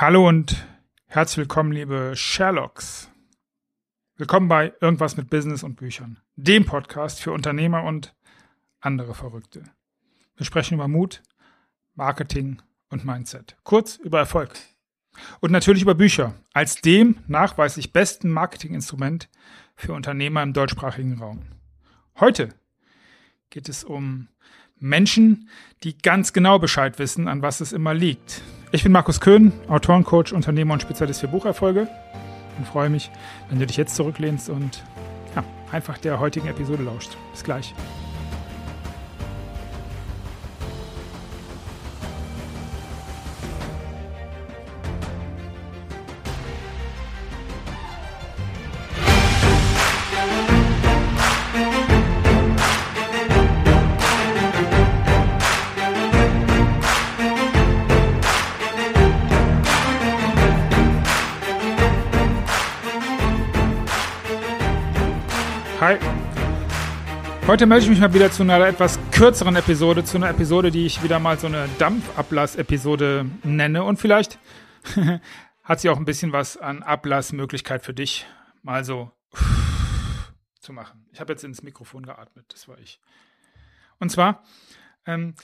Hallo und herzlich willkommen, liebe Sherlocks. Willkommen bei Irgendwas mit Business und Büchern, dem Podcast für Unternehmer und andere Verrückte. Wir sprechen über Mut, Marketing und Mindset. Kurz über Erfolg. Und natürlich über Bücher als dem nachweislich besten Marketinginstrument für Unternehmer im deutschsprachigen Raum. Heute geht es um Menschen, die ganz genau Bescheid wissen, an was es immer liegt. Ich bin Markus Köhn, Autorencoach, Unternehmer und Spezialist für Bucherfolge und freue mich, wenn du dich jetzt zurücklehnst und ja, einfach der heutigen Episode lauscht. Bis gleich. Hi. Heute melde ich mich mal wieder zu einer etwas kürzeren Episode, zu einer Episode, die ich wieder mal so eine Dampfablass-Episode nenne. Und vielleicht hat sie auch ein bisschen was an Ablassmöglichkeit für dich, mal so zu machen. Ich habe jetzt ins Mikrofon geatmet, das war ich. Und zwar ähm,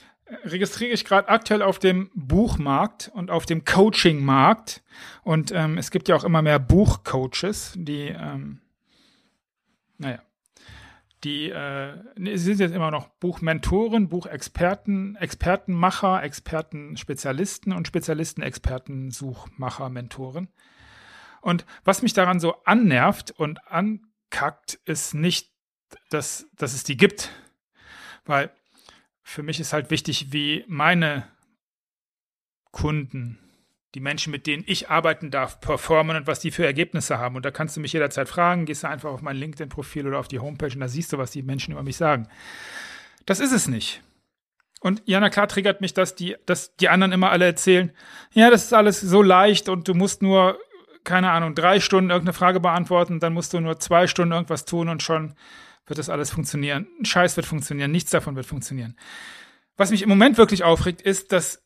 registriere ich gerade aktuell auf dem Buchmarkt und auf dem Coachingmarkt. Und ähm, es gibt ja auch immer mehr Buchcoaches, die ähm, naja. Die äh, sie sind jetzt immer noch Buchmentoren, Buchexperten, Expertenmacher, Expertenspezialisten und Spezialisten-Experten, Suchmacher, Mentoren. Und was mich daran so annervt und ankackt, ist nicht, dass, dass es die gibt. Weil für mich ist halt wichtig, wie meine Kunden die Menschen, mit denen ich arbeiten darf, performen und was die für Ergebnisse haben. Und da kannst du mich jederzeit fragen, gehst du einfach auf mein LinkedIn-Profil oder auf die Homepage und da siehst du, was die Menschen über mich sagen. Das ist es nicht. Und ja, na klar triggert mich, dass die, dass die anderen immer alle erzählen, ja, das ist alles so leicht und du musst nur, keine Ahnung, drei Stunden irgendeine Frage beantworten, dann musst du nur zwei Stunden irgendwas tun und schon wird das alles funktionieren. Ein Scheiß wird funktionieren, nichts davon wird funktionieren. Was mich im Moment wirklich aufregt, ist, dass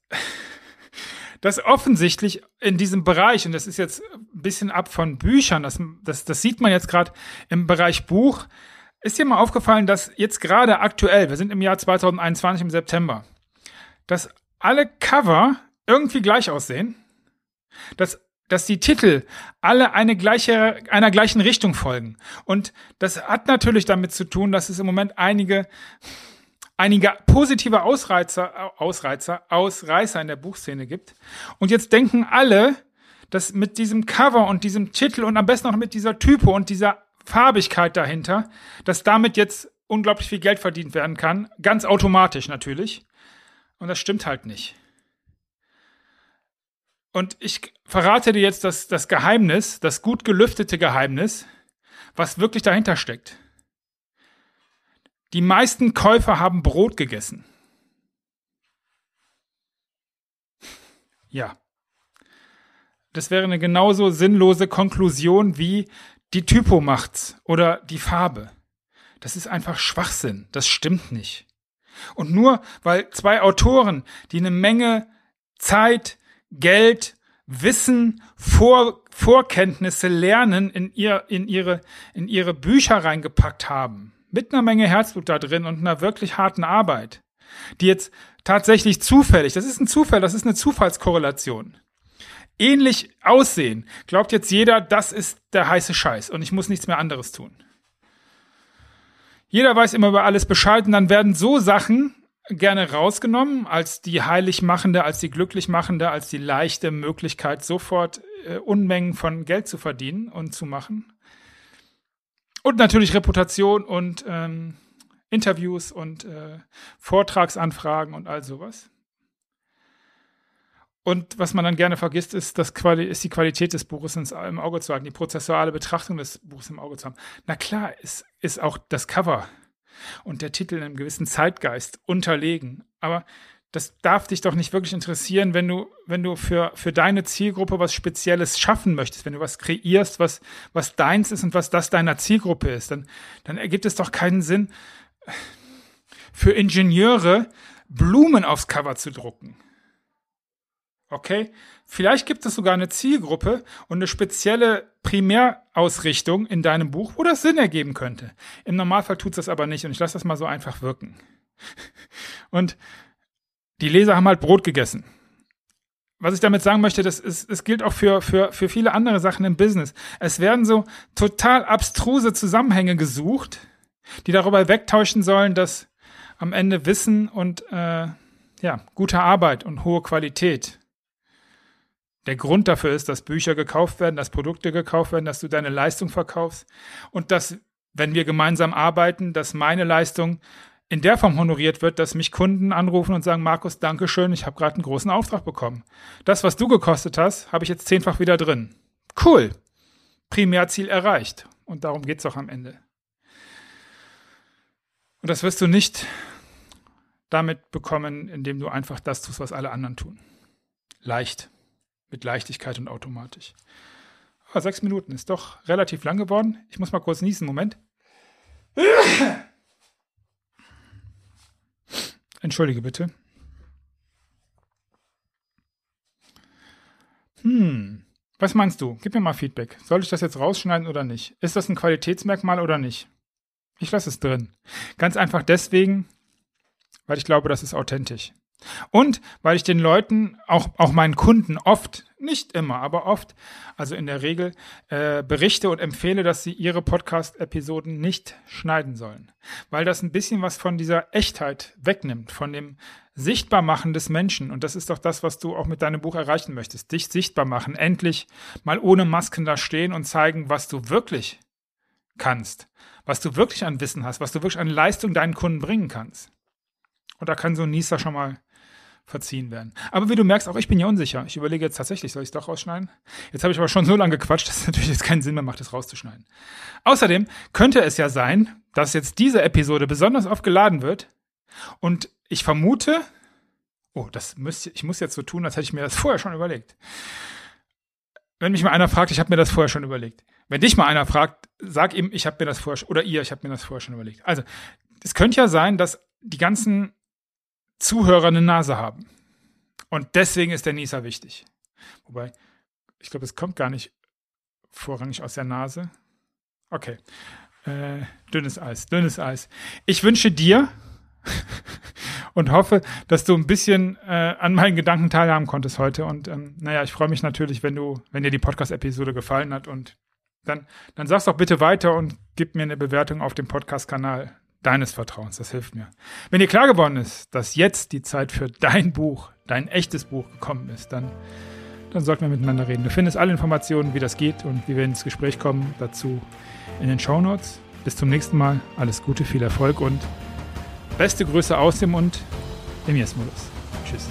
dass offensichtlich in diesem Bereich, und das ist jetzt ein bisschen ab von Büchern, das, das, das sieht man jetzt gerade im Bereich Buch, ist dir mal aufgefallen, dass jetzt gerade aktuell, wir sind im Jahr 2021 im September, dass alle Cover irgendwie gleich aussehen, dass dass die Titel alle eine gleiche, einer gleichen Richtung folgen. Und das hat natürlich damit zu tun, dass es im Moment einige einige positive Ausreizer, Ausreizer, Ausreißer in der Buchszene gibt. Und jetzt denken alle, dass mit diesem Cover und diesem Titel und am besten auch mit dieser Typo und dieser Farbigkeit dahinter, dass damit jetzt unglaublich viel Geld verdient werden kann. Ganz automatisch natürlich. Und das stimmt halt nicht. Und ich verrate dir jetzt das, das Geheimnis, das gut gelüftete Geheimnis, was wirklich dahinter steckt. Die meisten Käufer haben Brot gegessen. Ja. Das wäre eine genauso sinnlose Konklusion wie die Typo macht's oder die Farbe. Das ist einfach Schwachsinn. Das stimmt nicht. Und nur weil zwei Autoren, die eine Menge Zeit, Geld, Wissen, Vor Vorkenntnisse, Lernen in, ihr, in, ihre, in ihre Bücher reingepackt haben, mit einer Menge Herzblut da drin und einer wirklich harten Arbeit, die jetzt tatsächlich zufällig, das ist ein Zufall, das ist eine Zufallskorrelation, ähnlich aussehen, glaubt jetzt jeder, das ist der heiße Scheiß und ich muss nichts mehr anderes tun. Jeder weiß immer über alles Bescheid und dann werden so Sachen gerne rausgenommen als die heilig machende, als die glücklich machende, als die leichte Möglichkeit, sofort äh, Unmengen von Geld zu verdienen und zu machen. Und natürlich Reputation und ähm, Interviews und äh, Vortragsanfragen und all sowas. Und was man dann gerne vergisst, ist, das Quali ist die Qualität des Buches im Auge zu halten, die prozessuale Betrachtung des Buches im Auge zu haben. Na klar, ist, ist auch das Cover und der Titel in einem gewissen Zeitgeist unterlegen. Aber das darf dich doch nicht wirklich interessieren, wenn du, wenn du für, für deine Zielgruppe was Spezielles schaffen möchtest, wenn du was kreierst, was, was deins ist und was das deiner Zielgruppe ist, dann, dann ergibt es doch keinen Sinn, für Ingenieure Blumen aufs Cover zu drucken. Okay? Vielleicht gibt es sogar eine Zielgruppe und eine spezielle Primärausrichtung in deinem Buch, wo das Sinn ergeben könnte. Im Normalfall tut es das aber nicht und ich lasse das mal so einfach wirken. Und die Leser haben halt Brot gegessen. Was ich damit sagen möchte, das ist, es gilt auch für, für, für viele andere Sachen im Business. Es werden so total abstruse Zusammenhänge gesucht, die darüber wegtäuschen sollen, dass am Ende Wissen und äh, ja, gute Arbeit und hohe Qualität der Grund dafür ist, dass Bücher gekauft werden, dass Produkte gekauft werden, dass du deine Leistung verkaufst und dass, wenn wir gemeinsam arbeiten, dass meine Leistung in der Form honoriert wird, dass mich Kunden anrufen und sagen, Markus, danke schön, ich habe gerade einen großen Auftrag bekommen. Das, was du gekostet hast, habe ich jetzt zehnfach wieder drin. Cool. Primärziel erreicht. Und darum geht es auch am Ende. Und das wirst du nicht damit bekommen, indem du einfach das tust, was alle anderen tun. Leicht. Mit Leichtigkeit und automatisch. Aber sechs Minuten ist doch relativ lang geworden. Ich muss mal kurz niesen. Moment. Entschuldige bitte. Hm. Was meinst du? Gib mir mal Feedback. Soll ich das jetzt rausschneiden oder nicht? Ist das ein Qualitätsmerkmal oder nicht? Ich lasse es drin. Ganz einfach deswegen, weil ich glaube, das ist authentisch. Und weil ich den Leuten, auch, auch meinen Kunden oft, nicht immer, aber oft, also in der Regel, äh, berichte und empfehle, dass sie ihre Podcast-Episoden nicht schneiden sollen. Weil das ein bisschen was von dieser Echtheit wegnimmt, von dem Sichtbarmachen des Menschen. Und das ist doch das, was du auch mit deinem Buch erreichen möchtest. Dich sichtbar machen, endlich mal ohne Masken da stehen und zeigen, was du wirklich kannst, was du wirklich an Wissen hast, was du wirklich an Leistung deinen Kunden bringen kannst. Und da kann so ein Nieser schon mal verziehen werden. Aber wie du merkst, auch ich bin ja unsicher. Ich überlege jetzt tatsächlich, soll ich es doch rausschneiden? Jetzt habe ich aber schon so lange gequatscht, dass es natürlich jetzt keinen Sinn mehr macht, es rauszuschneiden. Außerdem könnte es ja sein, dass jetzt diese Episode besonders oft geladen wird und ich vermute, oh, das müsste, ich muss jetzt so tun, als hätte ich mir das vorher schon überlegt. Wenn mich mal einer fragt, ich habe mir das vorher schon überlegt. Wenn dich mal einer fragt, sag ihm, ich habe mir das vorher oder ihr, ich habe mir das vorher schon überlegt. Also, es könnte ja sein, dass die ganzen Zuhörer eine Nase haben. Und deswegen ist der Nieser wichtig. Wobei, ich glaube, es kommt gar nicht vorrangig aus der Nase. Okay. Äh, dünnes Eis, dünnes Eis. Ich wünsche dir und hoffe, dass du ein bisschen äh, an meinen Gedanken teilhaben konntest heute. Und ähm, naja, ich freue mich natürlich, wenn du, wenn dir die Podcast-Episode gefallen hat und dann, dann sag's doch bitte weiter und gib mir eine Bewertung auf dem Podcast-Kanal deines Vertrauens. Das hilft mir. Wenn dir klar geworden ist, dass jetzt die Zeit für dein Buch, dein echtes Buch gekommen ist, dann, dann sollten wir miteinander reden. Du findest alle Informationen, wie das geht und wie wir ins Gespräch kommen, dazu in den Show Notes. Bis zum nächsten Mal. Alles Gute, viel Erfolg und beste Grüße aus dem und im Yes-Modus. Tschüss.